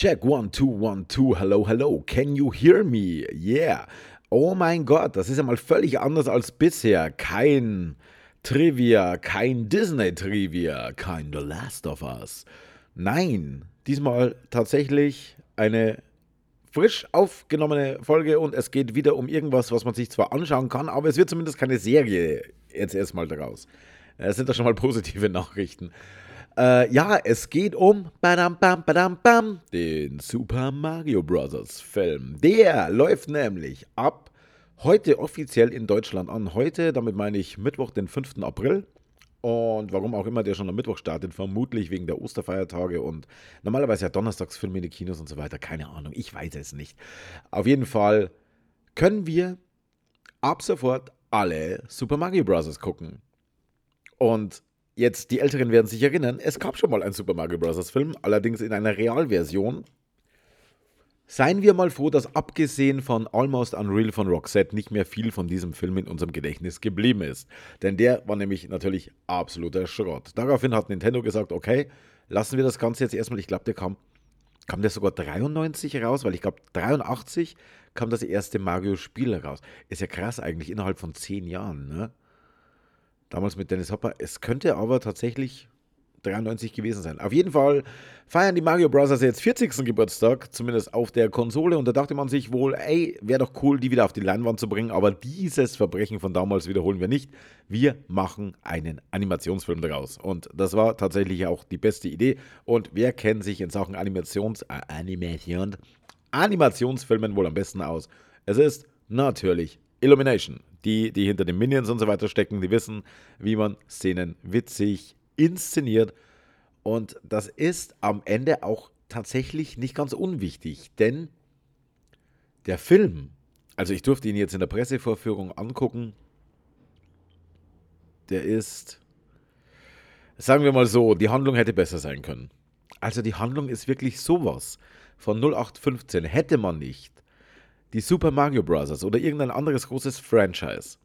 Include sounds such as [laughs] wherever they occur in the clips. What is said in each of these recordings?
Check, one, two, one, two, hello, hello, can you hear me? Yeah. Oh mein Gott, das ist ja mal völlig anders als bisher. Kein Trivia, kein Disney-Trivia, kein The Last of Us. Nein, diesmal tatsächlich eine frisch aufgenommene Folge und es geht wieder um irgendwas, was man sich zwar anschauen kann, aber es wird zumindest keine Serie jetzt erstmal daraus. Es sind da schon mal positive [laughs] Nachrichten. Äh, ja, es geht um badam, bam, badam, bam, den Super Mario Bros. Film. Der läuft nämlich ab heute offiziell in Deutschland an. Heute, damit meine ich Mittwoch, den 5. April. Und warum auch immer der schon am Mittwoch startet, vermutlich wegen der Osterfeiertage und normalerweise ja Donnerstagsfilme in die Kinos und so weiter. Keine Ahnung, ich weiß es nicht. Auf jeden Fall können wir ab sofort alle Super Mario Bros. gucken. Und jetzt, die Älteren werden sich erinnern, es gab schon mal einen Super Mario Bros. Film, allerdings in einer Realversion. Seien wir mal froh, dass abgesehen von Almost Unreal von Roxette nicht mehr viel von diesem Film in unserem Gedächtnis geblieben ist. Denn der war nämlich natürlich absoluter Schrott. Daraufhin hat Nintendo gesagt, okay, lassen wir das Ganze jetzt erstmal, ich glaube, der kam, kam der sogar 93 raus, weil ich glaube, 83 kam das erste Mario-Spiel raus. Ist ja krass eigentlich, innerhalb von 10 Jahren, ne? Damals mit Dennis Hopper. Es könnte aber tatsächlich 93 gewesen sein. Auf jeden Fall feiern die Mario Bros. jetzt 40. Geburtstag, zumindest auf der Konsole. Und da dachte man sich wohl, ey, wäre doch cool, die wieder auf die Leinwand zu bringen. Aber dieses Verbrechen von damals wiederholen wir nicht. Wir machen einen Animationsfilm daraus. Und das war tatsächlich auch die beste Idee. Und wer kennt sich in Sachen Animations, Animation, Animationsfilmen wohl am besten aus? Es ist natürlich Illumination. Die, die hinter den Minions und so weiter stecken, die wissen, wie man Szenen witzig inszeniert. Und das ist am Ende auch tatsächlich nicht ganz unwichtig, denn der Film, also ich durfte ihn jetzt in der Pressevorführung angucken, der ist, sagen wir mal so, die Handlung hätte besser sein können. Also die Handlung ist wirklich sowas von 0815. Hätte man nicht die Super Mario Bros. oder irgendein anderes großes Franchise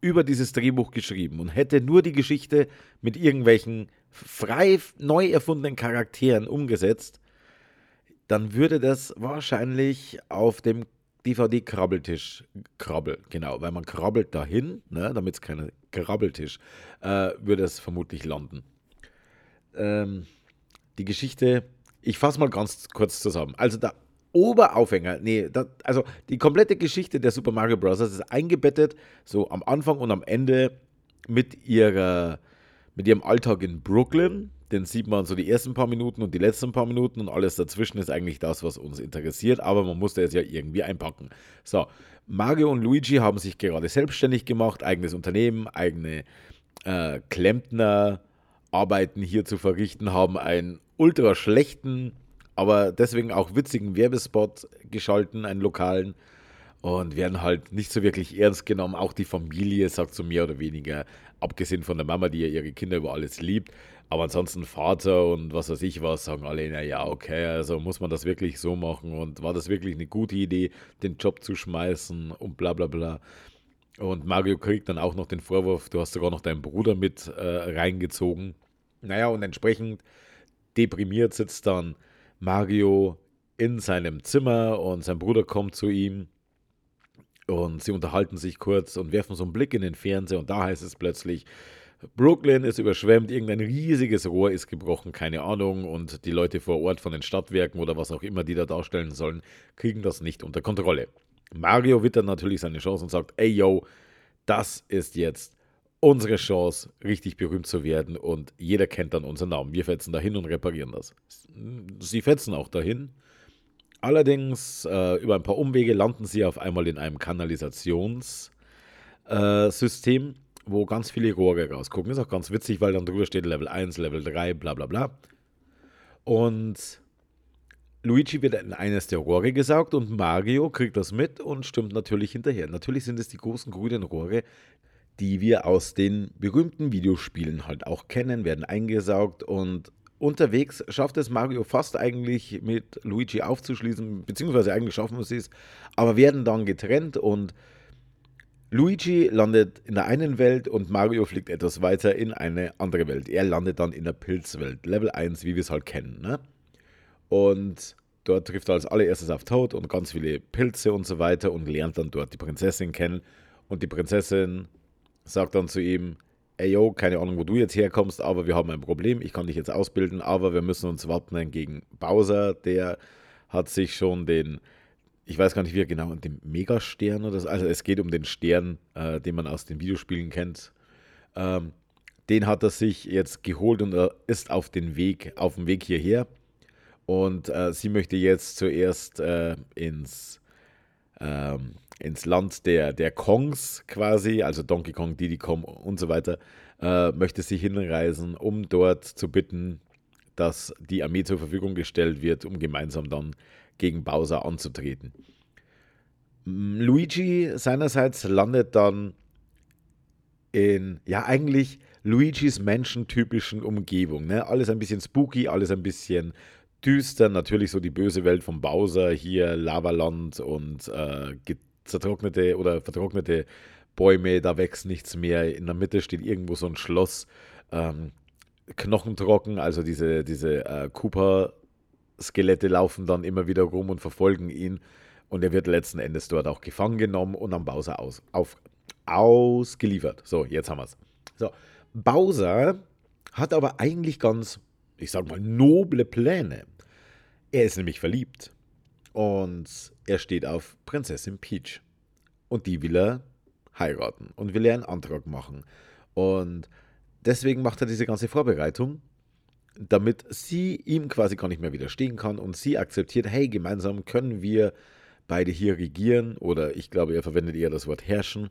über dieses Drehbuch geschrieben und hätte nur die Geschichte mit irgendwelchen frei neu erfundenen Charakteren umgesetzt, dann würde das wahrscheinlich auf dem DVD-Krabbeltisch krabbel, genau, weil man krabbelt dahin, ne, damit es kein Krabbeltisch, äh, würde es vermutlich landen. Ähm, die Geschichte, ich fasse mal ganz kurz zusammen. Also da Oberaufhänger. Nee, das, also die komplette Geschichte der Super Mario Bros. ist eingebettet, so am Anfang und am Ende mit ihrer, mit ihrem Alltag in Brooklyn. Den sieht man so die ersten paar Minuten und die letzten paar Minuten und alles dazwischen ist eigentlich das, was uns interessiert, aber man musste es ja irgendwie einpacken. So, Mario und Luigi haben sich gerade selbstständig gemacht, eigenes Unternehmen, eigene äh, Klempner Arbeiten hier zu verrichten, haben einen ultra schlechten aber deswegen auch witzigen Werbespot geschalten, einen lokalen. Und werden halt nicht so wirklich ernst genommen. Auch die Familie sagt so mehr oder weniger, abgesehen von der Mama, die ja ihre Kinder über alles liebt. Aber ansonsten Vater und was weiß ich was, sagen alle, na ja, okay, also muss man das wirklich so machen und war das wirklich eine gute Idee, den Job zu schmeißen und bla bla bla. Und Mario kriegt dann auch noch den Vorwurf, du hast sogar noch deinen Bruder mit äh, reingezogen. Naja, und entsprechend deprimiert sitzt dann Mario in seinem Zimmer und sein Bruder kommt zu ihm und sie unterhalten sich kurz und werfen so einen Blick in den Fernseher und da heißt es plötzlich, Brooklyn ist überschwemmt, irgendein riesiges Rohr ist gebrochen, keine Ahnung, und die Leute vor Ort von den Stadtwerken oder was auch immer die da darstellen sollen, kriegen das nicht unter Kontrolle. Mario wittert natürlich seine Chance und sagt, ey yo, das ist jetzt unsere Chance, richtig berühmt zu werden und jeder kennt dann unseren Namen. Wir fetzen dahin und reparieren das. Sie fetzen auch dahin. Allerdings, äh, über ein paar Umwege landen sie auf einmal in einem Kanalisationssystem, äh, wo ganz viele Rohre rausgucken. Ist auch ganz witzig, weil dann drüber steht Level 1, Level 3, bla bla bla. Und Luigi wird in eines der Rohre gesaugt und Mario kriegt das mit und stimmt natürlich hinterher. Natürlich sind es die großen grünen Rohre, die wir aus den berühmten Videospielen halt auch kennen, werden eingesaugt und unterwegs schafft es Mario fast eigentlich mit Luigi aufzuschließen, beziehungsweise eigentlich schaffen sie es, aber werden dann getrennt und Luigi landet in der einen Welt und Mario fliegt etwas weiter in eine andere Welt. Er landet dann in der Pilzwelt, Level 1, wie wir es halt kennen. Ne? Und dort trifft er als allererstes auf Toad und ganz viele Pilze und so weiter und lernt dann dort die Prinzessin kennen. Und die Prinzessin sagt dann zu ihm, ey yo, keine Ahnung, wo du jetzt herkommst, aber wir haben ein Problem, ich kann dich jetzt ausbilden, aber wir müssen uns wappnen gegen Bowser, der hat sich schon den, ich weiß gar nicht, wie er genau, den Megastern oder so, also es geht um den Stern, äh, den man aus den Videospielen kennt. Ähm, den hat er sich jetzt geholt und er ist auf den Weg, auf dem Weg hierher. Und äh, sie möchte jetzt zuerst äh, ins, ähm, ins Land der, der Kongs quasi, also Donkey Kong, Diddy Kong und so weiter, äh, möchte sie hinreisen, um dort zu bitten, dass die Armee zur Verfügung gestellt wird, um gemeinsam dann gegen Bowser anzutreten. Luigi seinerseits landet dann in, ja eigentlich Luigis menschentypischen Umgebung. Ne? Alles ein bisschen spooky, alles ein bisschen düster. Natürlich so die böse Welt von Bowser, hier Lavaland und äh, zertrocknete oder vertrocknete Bäume, da wächst nichts mehr. In der Mitte steht irgendwo so ein Schloss. Ähm, knochentrocken, also diese, diese äh, Cooper-Skelette laufen dann immer wieder rum und verfolgen ihn. Und er wird letzten Endes dort auch gefangen genommen und am Bowser aus, auf, ausgeliefert. So, jetzt haben wir es. So, Bowser hat aber eigentlich ganz, ich sag mal, noble Pläne. Er ist nämlich verliebt. Und er steht auf Prinzessin Peach. Und die will er heiraten und will er einen Antrag machen. Und deswegen macht er diese ganze Vorbereitung, damit sie ihm quasi gar nicht mehr widerstehen kann und sie akzeptiert, hey, gemeinsam können wir beide hier regieren oder ich glaube, er verwendet eher das Wort herrschen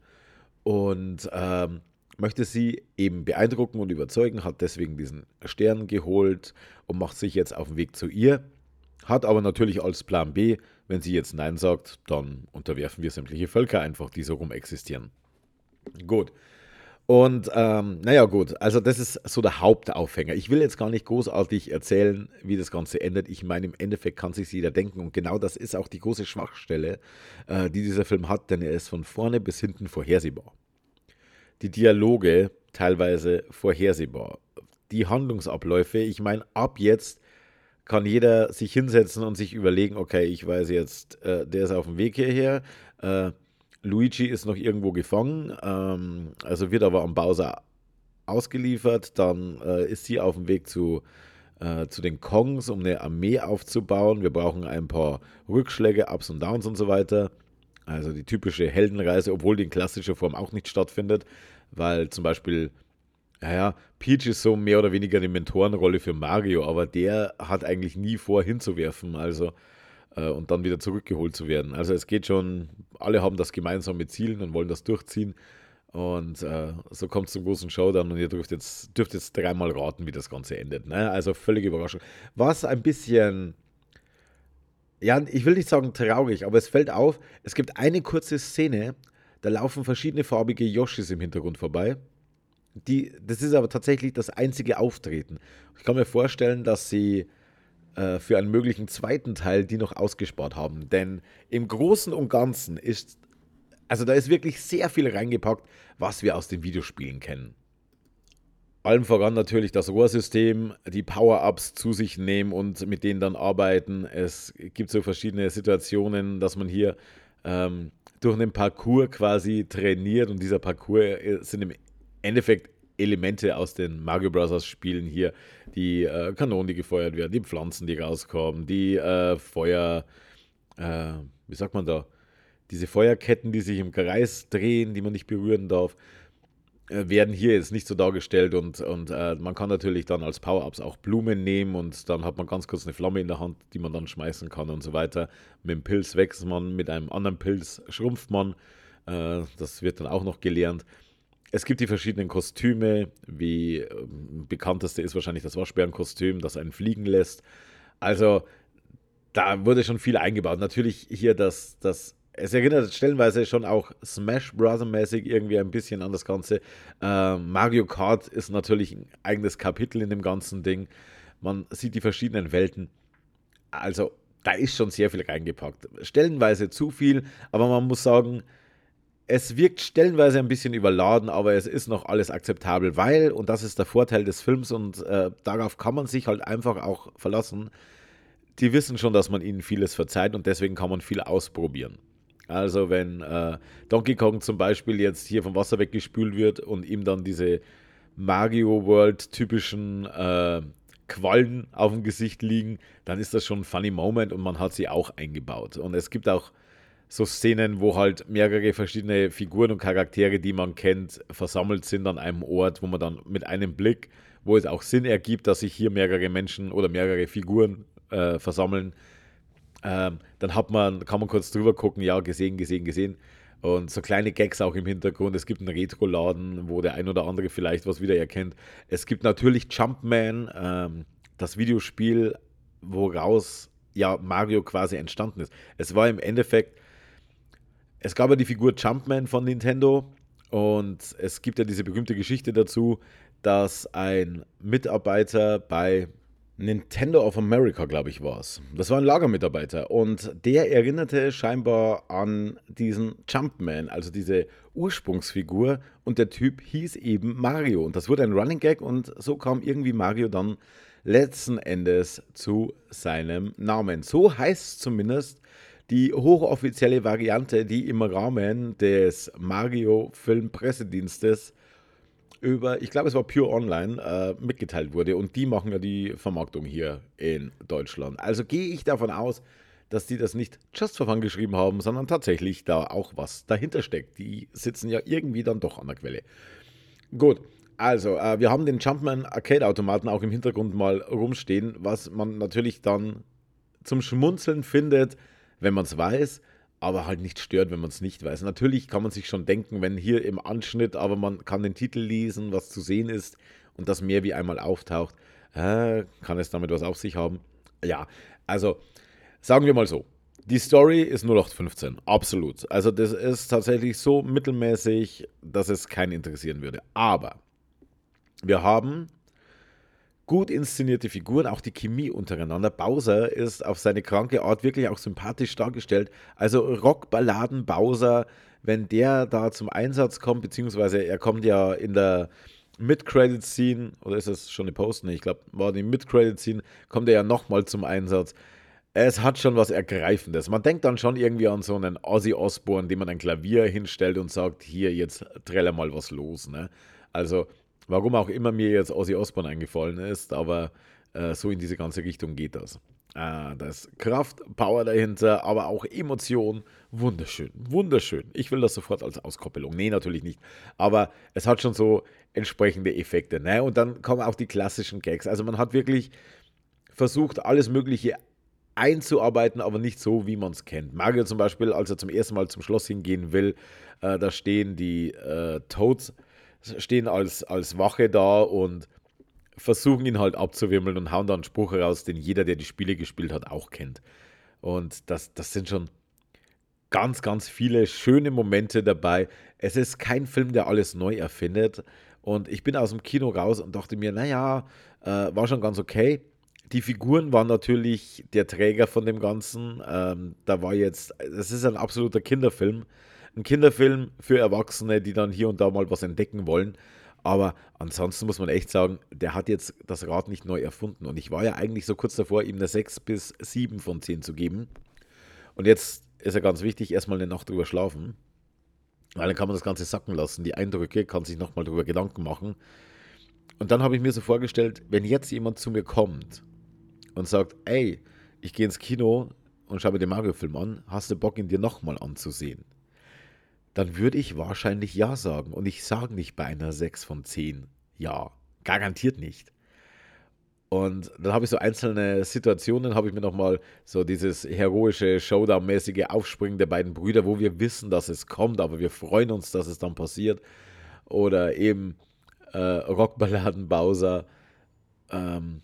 und ähm, möchte sie eben beeindrucken und überzeugen, hat deswegen diesen Stern geholt und macht sich jetzt auf den Weg zu ihr. Hat aber natürlich als Plan B, wenn sie jetzt Nein sagt, dann unterwerfen wir sämtliche Völker einfach, die so rum existieren. Gut. Und ähm, naja, gut, also das ist so der Hauptaufhänger. Ich will jetzt gar nicht großartig erzählen, wie das Ganze endet. Ich meine, im Endeffekt kann sich jeder denken und genau das ist auch die große Schwachstelle, äh, die dieser Film hat, denn er ist von vorne bis hinten vorhersehbar die Dialoge teilweise vorhersehbar. Die Handlungsabläufe, ich meine, ab jetzt kann jeder sich hinsetzen und sich überlegen, okay, ich weiß jetzt, äh, der ist auf dem Weg hierher, äh, Luigi ist noch irgendwo gefangen, ähm, also wird aber am Bowser ausgeliefert, dann äh, ist sie auf dem Weg zu, äh, zu den Kongs, um eine Armee aufzubauen. Wir brauchen ein paar Rückschläge, Ups und Downs und so weiter. Also die typische Heldenreise, obwohl die in klassischer Form auch nicht stattfindet weil zum Beispiel, naja, Peach ist so mehr oder weniger eine Mentorenrolle für Mario, aber der hat eigentlich nie vor, hinzuwerfen, also äh, und dann wieder zurückgeholt zu werden. Also es geht schon, alle haben das gemeinsame Ziel und wollen das durchziehen. Und äh, so kommt es zum großen Showdown und ihr dürft jetzt, dürft jetzt dreimal raten, wie das Ganze endet. Ne? Also völlige Überraschung. Was ein bisschen, ja, ich will nicht sagen traurig, aber es fällt auf, es gibt eine kurze Szene, da laufen verschiedene farbige Yoshis im Hintergrund vorbei. Die, das ist aber tatsächlich das einzige Auftreten. Ich kann mir vorstellen, dass sie äh, für einen möglichen zweiten Teil die noch ausgespart haben. Denn im Großen und Ganzen ist, also da ist wirklich sehr viel reingepackt, was wir aus den Videospielen kennen. Allem voran natürlich das Rohrsystem, die Power-Ups zu sich nehmen und mit denen dann arbeiten. Es gibt so verschiedene Situationen, dass man hier ähm, durch einen Parcours quasi trainiert und dieser Parcours äh, sind im Endeffekt Elemente aus den Mario Bros. Spielen hier, die äh, Kanonen, die gefeuert werden, die Pflanzen, die rauskommen, die äh, Feuer, äh, wie sagt man da, diese Feuerketten, die sich im Kreis drehen, die man nicht berühren darf. Äh, werden hier jetzt nicht so dargestellt und, und äh, man kann natürlich dann als Power-Ups auch Blumen nehmen und dann hat man ganz kurz eine Flamme in der Hand, die man dann schmeißen kann und so weiter. Mit dem Pilz wächst man, mit einem anderen Pilz schrumpft man. Äh, das wird dann auch noch gelernt. Es gibt die verschiedenen Kostüme, wie äh, bekannteste ist wahrscheinlich das Waschbärenkostüm, das einen fliegen lässt. Also da wurde schon viel eingebaut. Natürlich hier das, das es erinnert stellenweise schon auch Smash Bros. mäßig irgendwie ein bisschen an das Ganze. Äh, Mario Kart ist natürlich ein eigenes Kapitel in dem ganzen Ding. Man sieht die verschiedenen Welten. Also, da ist schon sehr viel reingepackt. Stellenweise zu viel, aber man muss sagen, es wirkt stellenweise ein bisschen überladen, aber es ist noch alles akzeptabel, weil, und das ist der Vorteil des Films und äh, darauf kann man sich halt einfach auch verlassen, die wissen schon, dass man ihnen vieles verzeiht und deswegen kann man viel ausprobieren. Also wenn äh, Donkey Kong zum Beispiel jetzt hier vom Wasser weggespült wird und ihm dann diese Mario World typischen äh, Quallen auf dem Gesicht liegen, dann ist das schon ein funny Moment und man hat sie auch eingebaut. Und es gibt auch so Szenen, wo halt mehrere verschiedene Figuren und Charaktere, die man kennt, versammelt sind an einem Ort, wo man dann mit einem Blick, wo es auch Sinn ergibt, dass sich hier mehrere Menschen oder mehrere Figuren äh, versammeln, ähm, dann hat man, kann man kurz drüber gucken, ja, gesehen, gesehen, gesehen. Und so kleine Gags auch im Hintergrund. Es gibt einen Retro-Laden, wo der ein oder andere vielleicht was wiedererkennt. Es gibt natürlich Jumpman, ähm, das Videospiel, woraus ja Mario quasi entstanden ist. Es war im Endeffekt, es gab ja die Figur Jumpman von Nintendo und es gibt ja diese berühmte Geschichte dazu, dass ein Mitarbeiter bei Nintendo of America, glaube ich, war es. Das war ein Lagermitarbeiter und der erinnerte scheinbar an diesen Jumpman, also diese Ursprungsfigur und der Typ hieß eben Mario und das wurde ein Running Gag und so kam irgendwie Mario dann letzten Endes zu seinem Namen. So heißt zumindest die hochoffizielle Variante, die im Rahmen des Mario Film Pressedienstes über, ich glaube, es war Pure Online, äh, mitgeteilt wurde. Und die machen ja die Vermarktung hier in Deutschland. Also gehe ich davon aus, dass die das nicht just for fun geschrieben haben, sondern tatsächlich da auch was dahinter steckt. Die sitzen ja irgendwie dann doch an der Quelle. Gut, also äh, wir haben den Jumpman Arcade-Automaten auch im Hintergrund mal rumstehen, was man natürlich dann zum Schmunzeln findet, wenn man es weiß aber halt nicht stört, wenn man es nicht weiß. Natürlich kann man sich schon denken, wenn hier im Anschnitt, aber man kann den Titel lesen, was zu sehen ist und das mehr wie einmal auftaucht, äh, kann es damit was auf sich haben? Ja, also sagen wir mal so. Die Story ist 0815, absolut. Also das ist tatsächlich so mittelmäßig, dass es keinen interessieren würde. Aber wir haben gut inszenierte Figuren, auch die Chemie untereinander. Bowser ist auf seine kranke Art wirklich auch sympathisch dargestellt. Also Rockballaden Bowser, wenn der da zum Einsatz kommt, beziehungsweise er kommt ja in der Mid-Credit-Scene, oder ist das schon eine Post? Nee, ich glaube, war die Mid-Credit-Scene, kommt er ja nochmal zum Einsatz. Es hat schon was Ergreifendes. Man denkt dann schon irgendwie an so einen Ozzy Osbourne, dem man ein Klavier hinstellt und sagt, hier, jetzt träller mal was los. Ne? Also Warum auch immer mir jetzt Ozzy Osbourne eingefallen ist, aber äh, so in diese ganze Richtung geht das. Äh, da ist Kraft, Power dahinter, aber auch Emotion. Wunderschön, wunderschön. Ich will das sofort als Auskoppelung. Nee, natürlich nicht. Aber es hat schon so entsprechende Effekte. Ne? Und dann kommen auch die klassischen Gags. Also man hat wirklich versucht, alles Mögliche einzuarbeiten, aber nicht so, wie man es kennt. Mario zum Beispiel, als er zum ersten Mal zum Schloss hingehen will, äh, da stehen die äh, Toads stehen als, als Wache da und versuchen ihn halt abzuwimmeln und hauen da einen Spruch raus, den jeder, der die Spiele gespielt hat, auch kennt. Und das, das sind schon ganz, ganz viele schöne Momente dabei. Es ist kein Film, der alles neu erfindet. Und ich bin aus dem Kino raus und dachte mir, naja, äh, war schon ganz okay. Die Figuren waren natürlich der Träger von dem Ganzen. Ähm, da war jetzt, das ist ein absoluter Kinderfilm ein Kinderfilm für Erwachsene, die dann hier und da mal was entdecken wollen. Aber ansonsten muss man echt sagen, der hat jetzt das Rad nicht neu erfunden. Und ich war ja eigentlich so kurz davor, ihm eine 6 bis 7 von 10 zu geben. Und jetzt ist ja ganz wichtig, erstmal eine Nacht drüber schlafen. Weil dann kann man das Ganze sacken lassen, die Eindrücke, kann sich nochmal drüber Gedanken machen. Und dann habe ich mir so vorgestellt, wenn jetzt jemand zu mir kommt und sagt, ey, ich gehe ins Kino und schaue mir den Mario-Film an, hast du Bock, ihn dir nochmal anzusehen? Dann würde ich wahrscheinlich Ja sagen. Und ich sage nicht bei einer 6 von 10 Ja. Garantiert nicht. Und dann habe ich so einzelne Situationen, habe ich mir nochmal so dieses heroische, Showdown-mäßige Aufspringen der beiden Brüder, wo wir wissen, dass es kommt, aber wir freuen uns, dass es dann passiert. Oder eben äh, Rockballaden Bowser. Ähm,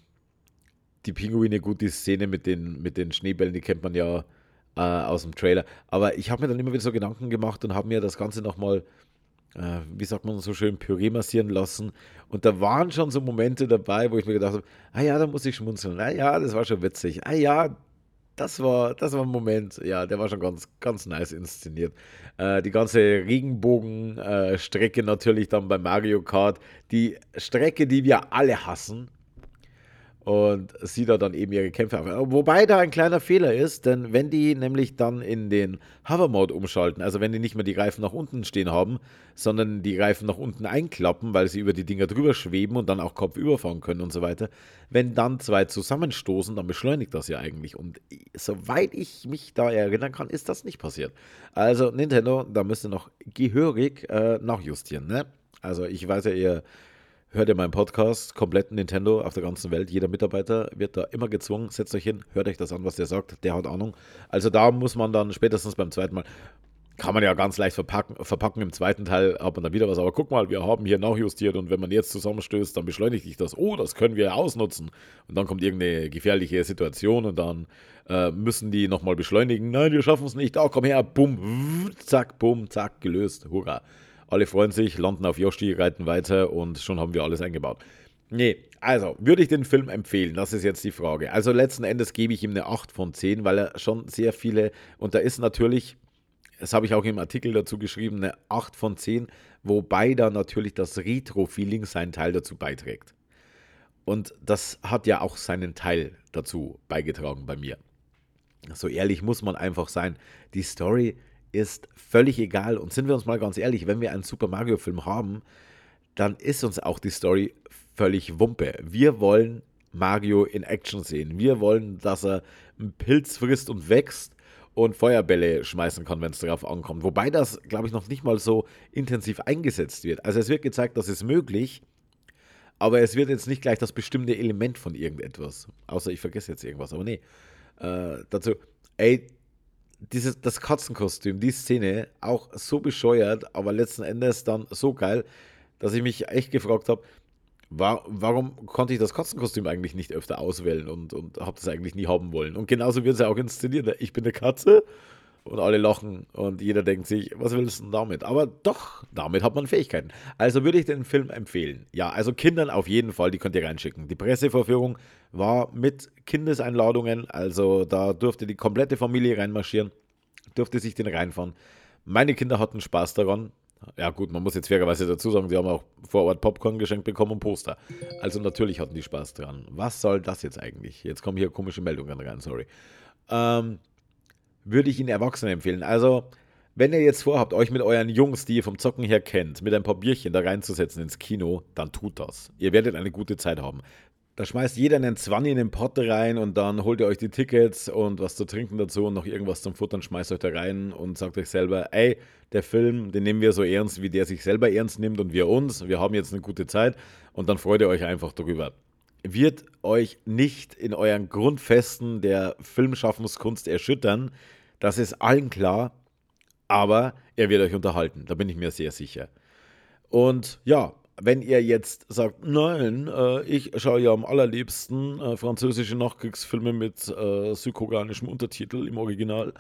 die Pinguine, gut, die Szene mit den, mit den Schneebällen, die kennt man ja äh, aus dem Trailer. Aber ich habe mir dann immer wieder so Gedanken gemacht und habe mir das Ganze nochmal, äh, wie sagt man so schön, Püree massieren lassen. Und da waren schon so Momente dabei, wo ich mir gedacht habe, ah ja, da muss ich schmunzeln. Ah ja, das war schon witzig. Ah ja, das war, das war ein Moment, ja, der war schon ganz, ganz nice inszeniert. Äh, die ganze Regenbogenstrecke äh, natürlich dann bei Mario Kart. Die Strecke, die wir alle hassen. Und sie da dann eben ihre Kämpfe auf. Wobei da ein kleiner Fehler ist, denn wenn die nämlich dann in den Hover-Mode umschalten, also wenn die nicht mehr die Reifen nach unten stehen haben, sondern die Reifen nach unten einklappen, weil sie über die Dinger drüber schweben und dann auch kopfüber fahren können und so weiter, wenn dann zwei zusammenstoßen, dann beschleunigt das ja eigentlich. Und soweit ich mich da erinnern kann, ist das nicht passiert. Also Nintendo, da müsst ihr noch gehörig äh, nachjustieren. Ne? Also ich weiß ja, ihr hört ihr meinen Podcast, komplett Nintendo auf der ganzen Welt. Jeder Mitarbeiter wird da immer gezwungen, setzt euch hin, hört euch das an, was der sagt, der hat Ahnung. Also da muss man dann spätestens beim zweiten Mal, kann man ja ganz leicht verpacken, verpacken. Im zweiten Teil hat man dann wieder was. Aber guck mal, wir haben hier nachjustiert und wenn man jetzt zusammenstößt, dann beschleunigt sich das. Oh, das können wir ausnutzen. Und dann kommt irgendeine gefährliche Situation und dann äh, müssen die nochmal beschleunigen. Nein, wir schaffen es nicht. Da, komm her, bumm, zack, bumm, zack, gelöst. Hurra. Alle freuen sich, landen auf Yoshi, reiten weiter und schon haben wir alles eingebaut. Nee, also würde ich den Film empfehlen? Das ist jetzt die Frage. Also letzten Endes gebe ich ihm eine 8 von 10, weil er schon sehr viele, und da ist natürlich, das habe ich auch im Artikel dazu geschrieben, eine 8 von 10, wobei da natürlich das Retro-Feeling seinen Teil dazu beiträgt. Und das hat ja auch seinen Teil dazu beigetragen bei mir. So ehrlich muss man einfach sein. Die Story ist völlig egal. Und sind wir uns mal ganz ehrlich, wenn wir einen Super Mario-Film haben, dann ist uns auch die Story völlig Wumpe. Wir wollen Mario in Action sehen. Wir wollen, dass er einen Pilz frisst und wächst und Feuerbälle schmeißen kann, wenn es darauf ankommt. Wobei das, glaube ich, noch nicht mal so intensiv eingesetzt wird. Also es wird gezeigt, das ist möglich, aber es wird jetzt nicht gleich das bestimmte Element von irgendetwas. Außer ich vergesse jetzt irgendwas. Aber nee, äh, dazu, ey, dieses, das Katzenkostüm, die Szene, auch so bescheuert, aber letzten Endes dann so geil, dass ich mich echt gefragt habe, war, warum konnte ich das Katzenkostüm eigentlich nicht öfter auswählen und, und habe das eigentlich nie haben wollen. Und genauso wird es ja auch inszeniert. Ich bin eine Katze und alle lachen und jeder denkt sich, was willst du denn damit? Aber doch, damit hat man Fähigkeiten. Also würde ich den Film empfehlen. Ja, also Kindern auf jeden Fall, die könnt ihr reinschicken. Die Pressevorführung war mit Kindeseinladungen, also da durfte die komplette Familie reinmarschieren, durfte sich den reinfahren. Meine Kinder hatten Spaß daran. Ja gut, man muss jetzt fairerweise dazu sagen, die haben auch vor Ort Popcorn geschenkt bekommen und Poster. Also natürlich hatten die Spaß dran. Was soll das jetzt eigentlich? Jetzt kommen hier komische Meldungen rein, sorry. Ähm, würde ich Ihnen Erwachsenen empfehlen. Also, wenn ihr jetzt vorhabt, euch mit euren Jungs, die ihr vom Zocken her kennt, mit ein paar Bierchen da reinzusetzen ins Kino, dann tut das. Ihr werdet eine gute Zeit haben. Da schmeißt jeder einen Zwanni in den Pott rein und dann holt ihr euch die Tickets und was zu trinken dazu und noch irgendwas zum Futtern, schmeißt euch da rein und sagt euch selber, ey, der Film, den nehmen wir so ernst, wie der sich selber ernst nimmt und wir uns. Wir haben jetzt eine gute Zeit und dann freut ihr euch einfach darüber. Wird euch nicht in euren Grundfesten der Filmschaffenskunst erschüttern, das ist allen klar, aber er wird euch unterhalten, da bin ich mir sehr sicher. Und ja, wenn ihr jetzt sagt, nein, äh, ich schaue ja am allerliebsten äh, französische Nachkriegsfilme mit äh, südkoreanischem Untertitel im Original,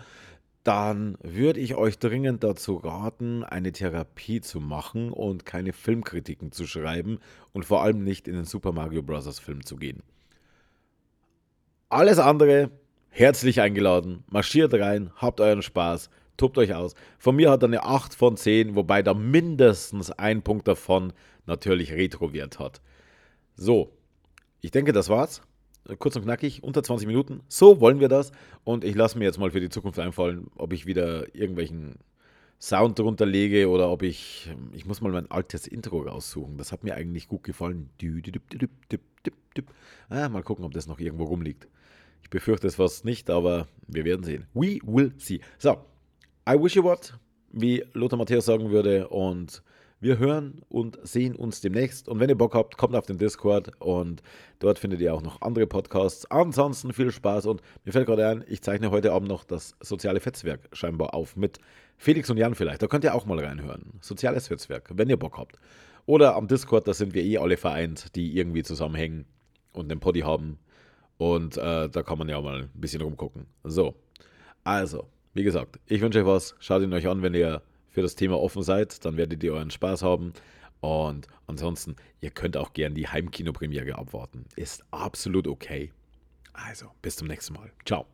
dann würde ich euch dringend dazu raten, eine Therapie zu machen und keine Filmkritiken zu schreiben und vor allem nicht in den Super Mario Bros. Film zu gehen. Alles andere herzlich eingeladen, marschiert rein, habt euren Spaß, tobt euch aus. Von mir hat er eine 8 von 10, wobei da mindestens ein Punkt davon natürlich Retro-Wert hat. So, ich denke, das war's. Kurz und knackig, unter 20 Minuten. So wollen wir das. Und ich lasse mir jetzt mal für die Zukunft einfallen, ob ich wieder irgendwelchen Sound drunter lege oder ob ich. Ich muss mal mein altes Intro raussuchen. Das hat mir eigentlich gut gefallen. Ah, mal gucken, ob das noch irgendwo rumliegt. Ich befürchte es fast nicht, aber wir werden sehen. We will see. So, I wish you what, wie Lothar Matthäus sagen würde. Und wir hören und sehen uns demnächst. Und wenn ihr Bock habt, kommt auf den Discord und dort findet ihr auch noch andere Podcasts. Ansonsten viel Spaß und mir fällt gerade ein, ich zeichne heute Abend noch das soziale Fetzwerk scheinbar auf mit Felix und Jan vielleicht. Da könnt ihr auch mal reinhören. Soziales Fetzwerk, wenn ihr Bock habt. Oder am Discord, da sind wir eh alle vereint, die irgendwie zusammenhängen und einen Poddy haben. Und äh, da kann man ja mal ein bisschen rumgucken. So, also, wie gesagt, ich wünsche euch was. Schaut ihn euch an, wenn ihr für das Thema offen seid, dann werdet ihr euren Spaß haben. Und ansonsten, ihr könnt auch gern die Heimkinopremiere abwarten. Ist absolut okay. Also, bis zum nächsten Mal. Ciao.